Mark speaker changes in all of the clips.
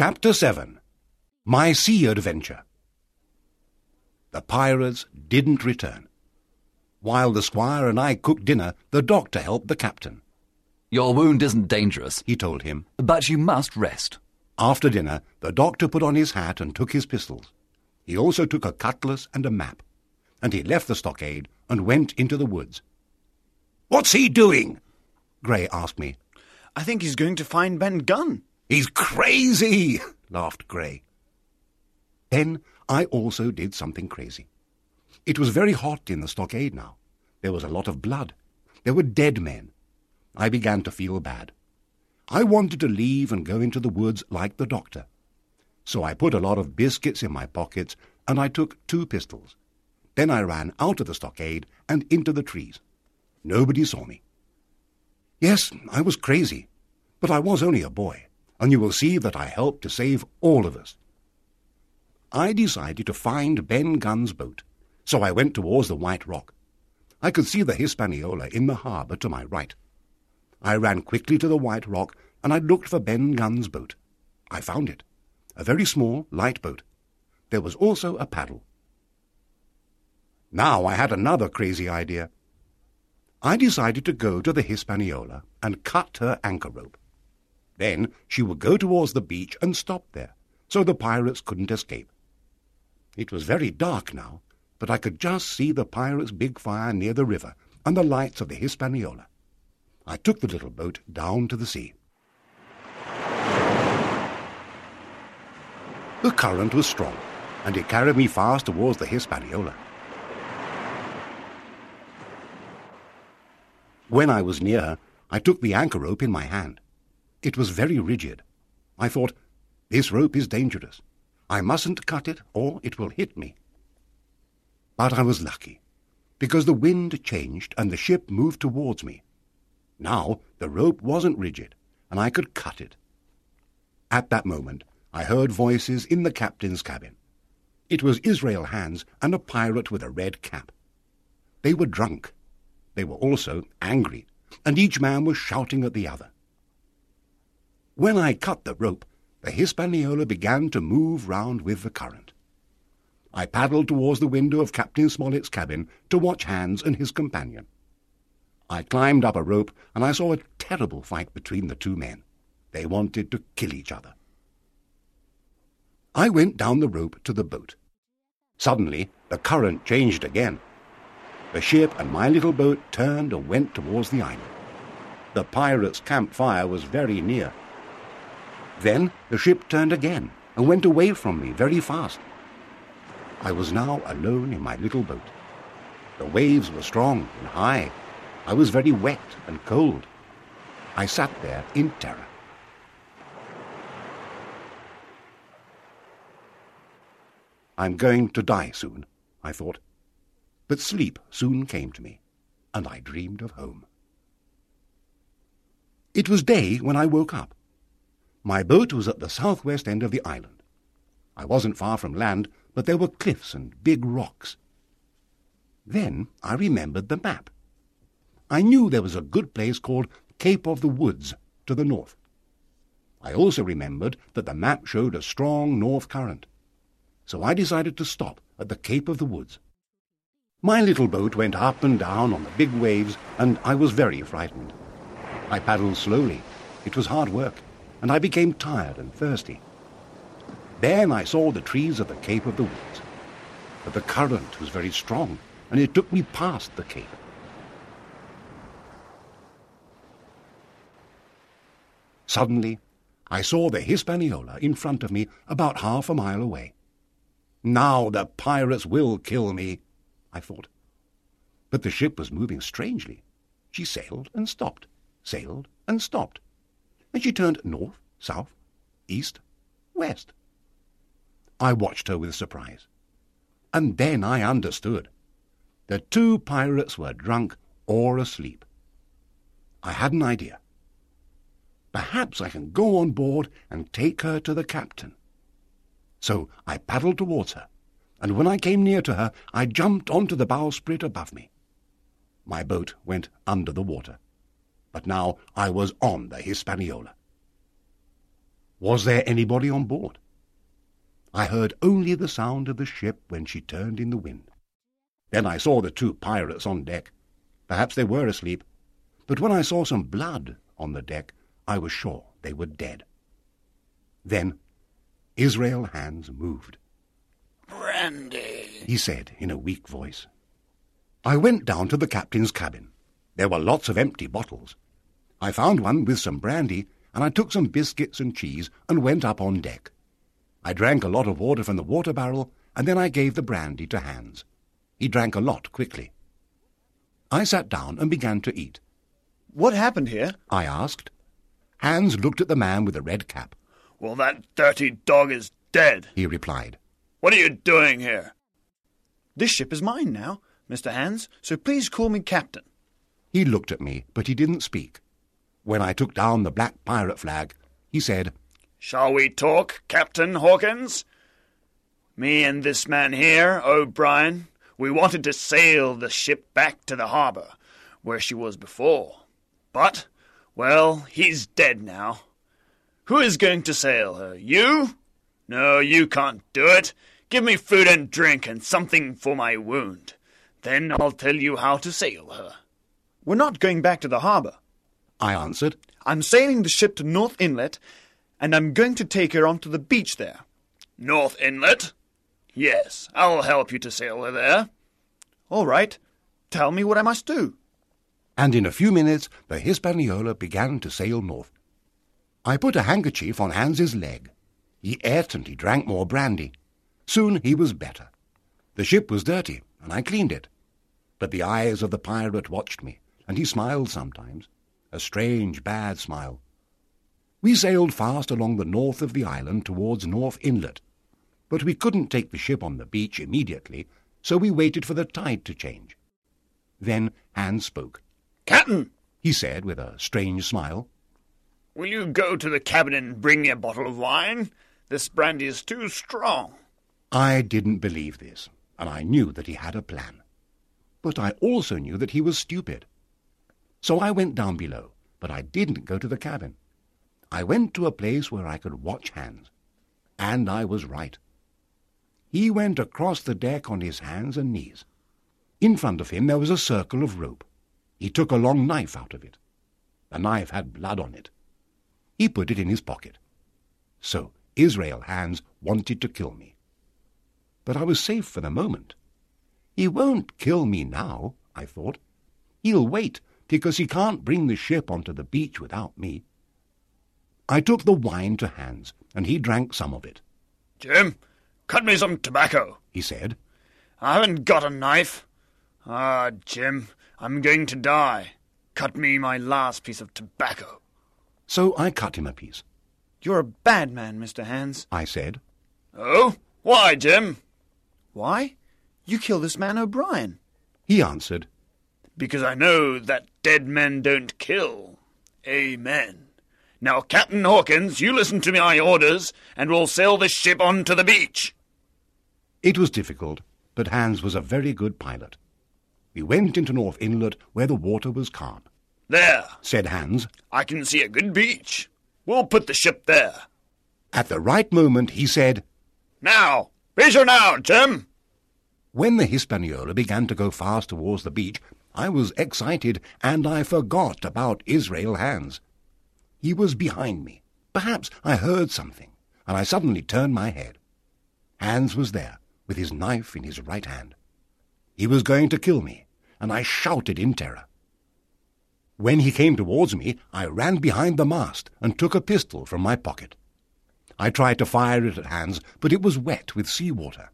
Speaker 1: Chapter 7 My Sea Adventure The pirates didn't return. While the squire and I cooked dinner, the doctor helped the captain.
Speaker 2: Your wound isn't dangerous,
Speaker 1: He told him.
Speaker 2: but you must rest.
Speaker 1: After dinner, the doctor put on his hat and took his pistols. He also took a cutlass and a map, and he left the stockade and went into the woods. What's he doing? Grey asked me.
Speaker 3: I think he's going to find Ben Gunn.
Speaker 1: He's crazy, laughed Grey. Then I also did something crazy. It was very hot in the stockade now. There was a lot of blood. There were dead men. I began to feel bad. I wanted to leave and go into the woods like the doctor. So I put a lot of biscuits in my pockets and I took two pistols. Then I ran out of the stockade and into the trees. Nobody saw me. Yes, I was crazy, but I was only a boy, and you will see that I helped to save all of us. I decided to find Ben Gunn's boat, so I went towards the White Rock. I could see the Hispaniola in the harbour to my right. I ran quickly to the White Rock and I looked for Ben Gunn's boat. I found it, a very small, light boat. There was also a paddle. Now I had another crazy idea. I decided to go to the Hispaniola and cut her anchor rope. Then she would go towards the beach and stop there, so the pirates couldn't escape. It was very dark now, but I could just see the pirates' big fire near the river and the lights of the Hispaniola. I took the little boat down to the sea. The current was strong, and it carried me fast towards the Hispaniola. When I was near her, I took the anchor rope in my hand. It was very rigid. I thought, this rope is dangerous. I mustn't cut it, or it will hit me. But I was lucky, because the wind changed and the ship moved towards me. Now the rope wasn't rigid, and I could cut it. At that moment, I heard voices in the captain's cabin. It was Israel Hands and a pirate with a red cap. They were drunk. They were also angry, and each man was shouting at the other. When I cut the rope, the Hispaniola began to move round with the current. I paddled towards the window of Captain Smollett's cabin to watch Hands and his companion. I climbed up a rope and I saw a terrible fight between the two men. They wanted to kill each other. I went down the rope to the boat. Suddenly, the current changed again. The ship and my little boat turned and went towards the island. The pirates' camp fire was very near. Then the ship turned again and went away from me very fast. I was now alone in my little boat. The waves were strong and high. I was very wet and cold. I sat there in terror. I'm going to die soon, I thought. But sleep soon came to me, and I dreamed of home. It was day when I woke up. My boat was at the southwest end of the island. I wasn't far from land, but there were cliffs and big rocks. Then I remembered the map. I knew there was a good place called Cape of the Woods to the north. I also remembered that the map showed a strong north current. So I decided to stop at the Cape of the Woods. My little boat went up and down on the big waves, and I was very frightened. I paddled slowly. It was hard work, and I became tired and thirsty. Then I saw the trees of the Cape of the Woods. But the current was very strong, and it took me past the cape. Suddenly, I saw the Hispaniola in front of me about half a mile away. Now the pirates will kill me, I thought. But the ship was moving strangely. She sailed and stopped, sailed and stopped. And she turned north, south, east, west. I watched her with surprise. And then I understood. The two pirates were drunk or asleep. I had an idea. Perhaps I can go on board and take her to the captain. So I paddled towards her, and when I came near to her, I jumped onto the bowsprit above me. My boat went under the water, but now I was on the Hispaniola. Was there anybody on board? I heard only the sound of the ship when she turned in the wind. Then I saw the two pirates on deck. Perhaps they were asleep, but when I saw some blood on the deck, I was sure they were dead. Then Israel Hands moved.
Speaker 3: Brandy.
Speaker 1: He said in a weak voice. I went down to the captain's cabin. There were lots of empty bottles. I found one with some brandy, and I took some biscuits and cheese and went up on deck. I drank a lot of water from the water barrel, and then I gave the brandy to Hands. He drank a lot quickly. I sat down and began to eat.
Speaker 3: What happened here?
Speaker 1: I asked. Hands looked at the man with the red cap.
Speaker 3: Well, that dirty dog is dead.
Speaker 1: He replied.
Speaker 3: What are you doing here? This ship is mine now, Mr. Hands, so please call me Captain.
Speaker 1: He looked at me, but he didn't speak. When I took down the black pirate flag, he said,
Speaker 3: Shall we talk, Captain Hawkins? Me and this man here, O'Brien, we wanted to sail the ship back to the harbour, where she was before. But, well, he's dead now. Who is going to sail her? You? No, you can't do it. Give me food and drink and something for my wound. Then I'll tell you how to sail her. We're not going back to the harbour.
Speaker 1: I answered.
Speaker 3: I'm sailing the ship to North Inlet, and I'm going to take her onto the beach there. North Inlet? Yes, I'll help you to sail her there. All right. Tell me what I must do.
Speaker 1: And in a few minutes the Hispaniola began to sail north. I put a handkerchief on Hands's leg. He ate and he drank more brandy. Soon he was better. The ship was dirty, and I cleaned it. But the eyes of the pirate watched me, and he smiled sometimes, a strange, bad smile. We sailed fast along the north of the island towards North Inlet, but we couldn't take the ship on the beach immediately, so we waited for the tide to change. Then Hands spoke.
Speaker 3: Captain,
Speaker 1: He said with a strange smile,
Speaker 3: will you go to the cabin and bring me a bottle of wine? This brandy is too strong.
Speaker 1: I didn't believe this, and I knew that he had a plan. But I also knew that he was stupid. So I went down below, but I didn't go to the cabin. I went to a place where I could watch Hands. And I was right. He went across the deck on his hands and knees. In front of him there was a circle of rope. He took a long knife out of it. The knife had blood on it. He put it in his pocket. So Israel Hands wanted to kill me. But I was safe for the moment. He won't kill me now, I thought. He'll wait, because he can't bring the ship onto the beach without me. I took the wine to Hands, and he drank some of it.
Speaker 3: Jim, cut me some tobacco.
Speaker 1: He said,
Speaker 3: I haven't got a knife. Ah, Jim, I'm going to die. Cut me my last piece of tobacco.
Speaker 1: So I cut him a piece.
Speaker 3: You're a bad man, Mr. Hands.
Speaker 1: I said,
Speaker 3: Oh? Why, Jim? Why? You killed this man O'Brien.
Speaker 1: He answered,
Speaker 3: Because I know that dead men don't kill. Amen. Now, Captain Hawkins, you listen to my orders, and we'll sail this ship on to the beach.
Speaker 1: It was difficult, but Hands was a very good pilot. We went into North Inlet where the water was calm.
Speaker 3: There,
Speaker 1: Said Hands.
Speaker 3: I can see a good beach. We'll put the ship there.
Speaker 1: At the right moment he said,
Speaker 3: Now, be sure now, Jim.
Speaker 1: When the Hispaniola began to go fast towards the beach, I was excited and I forgot about Israel Hands. He was behind me. Perhaps I heard something, and I suddenly turned my head. Hands was there, with his knife in his right hand. He was going to kill me, and I shouted in terror. When he came towards me, I ran behind the mast and took a pistol from my pocket. I tried to fire it at Hands, but it was wet with sea water.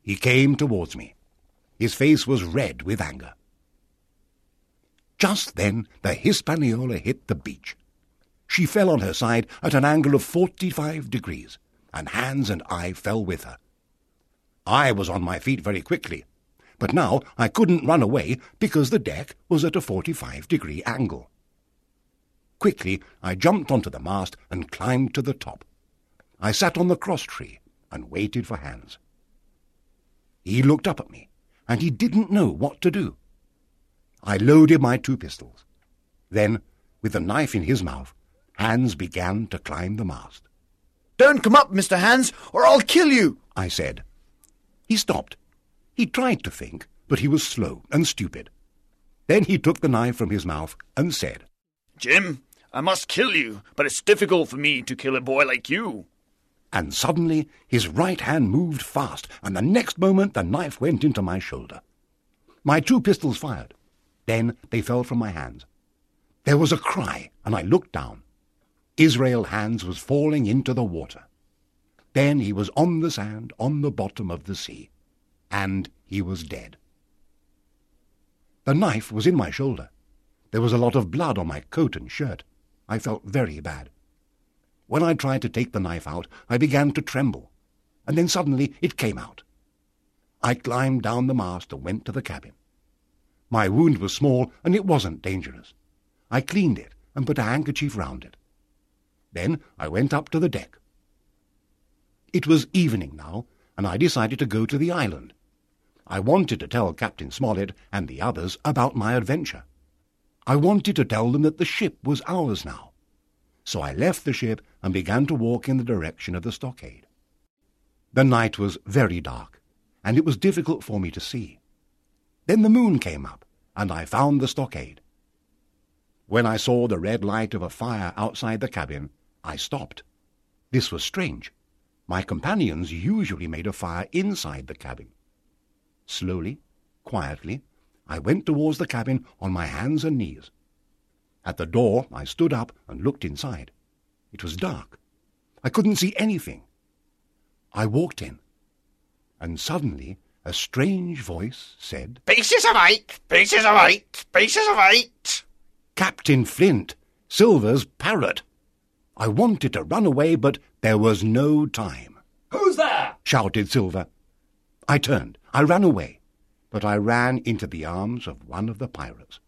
Speaker 1: He came towards me. His face was red with anger. Just then the Hispaniola hit the beach. She fell on her side at an angle of forty-five degrees, and Hands and I fell with her. I was on my feet very quickly, but now I couldn't run away because the deck was at a forty-five degree angle. Quickly I jumped onto the mast and climbed to the top. I sat on the cross tree and waited for Hands. He looked up at me, and he didn't know what to do. I loaded my two pistols. Then, with the knife in his mouth, Hands began to climb the mast.
Speaker 3: Don't come up, Mr. Hands, or I'll kill you.
Speaker 1: I said. He stopped. He tried to think, but he was slow and stupid. Then he took the knife from his mouth and said,
Speaker 3: Jim, I must kill you, but it's difficult for me to kill a boy like you.
Speaker 1: And suddenly his right hand moved fast, and the next moment the knife went into my shoulder. My two pistols fired. Then they fell from my hands. There was a cry, and I looked down. Israel Hands was falling into the water. Then he was on the sand, on the bottom of the sea, and he was dead. The knife was in my shoulder. There was a lot of blood on my coat and shirt. I felt very bad. When I tried to take the knife out, I began to tremble, and then suddenly it came out. I climbed down the mast and went to the cabin. My wound was small, and it wasn't dangerous. I cleaned it and put a handkerchief round it. Then I went up to the deck. It was evening now, and I decided to go to the island. I wanted to tell Captain Smollett and the others about my adventure. I wanted to tell them that the ship was ours now. So I left the ship and began to walk in the direction of the stockade. The night was very dark, and it was difficult for me to see. Then the moon came up, and I found the stockade. When I saw the red light of a fire outside the cabin, I stopped. This was strange. My companions usually made a fire inside the cabin. Slowly, quietly, I went towards the cabin on my hands and knees. At the door I stood up and looked inside. It was dark. I couldn't see anything. I walked in, and suddenly a strange voice said,
Speaker 4: Pieces of eight, pieces of eight, pieces of eight.
Speaker 1: Captain Flint, Silver's parrot. I wanted to run away, but there was no time.
Speaker 5: Who's there?
Speaker 1: shouted Silver. I turned. I ran away, but I ran into the arms of one of the pirates.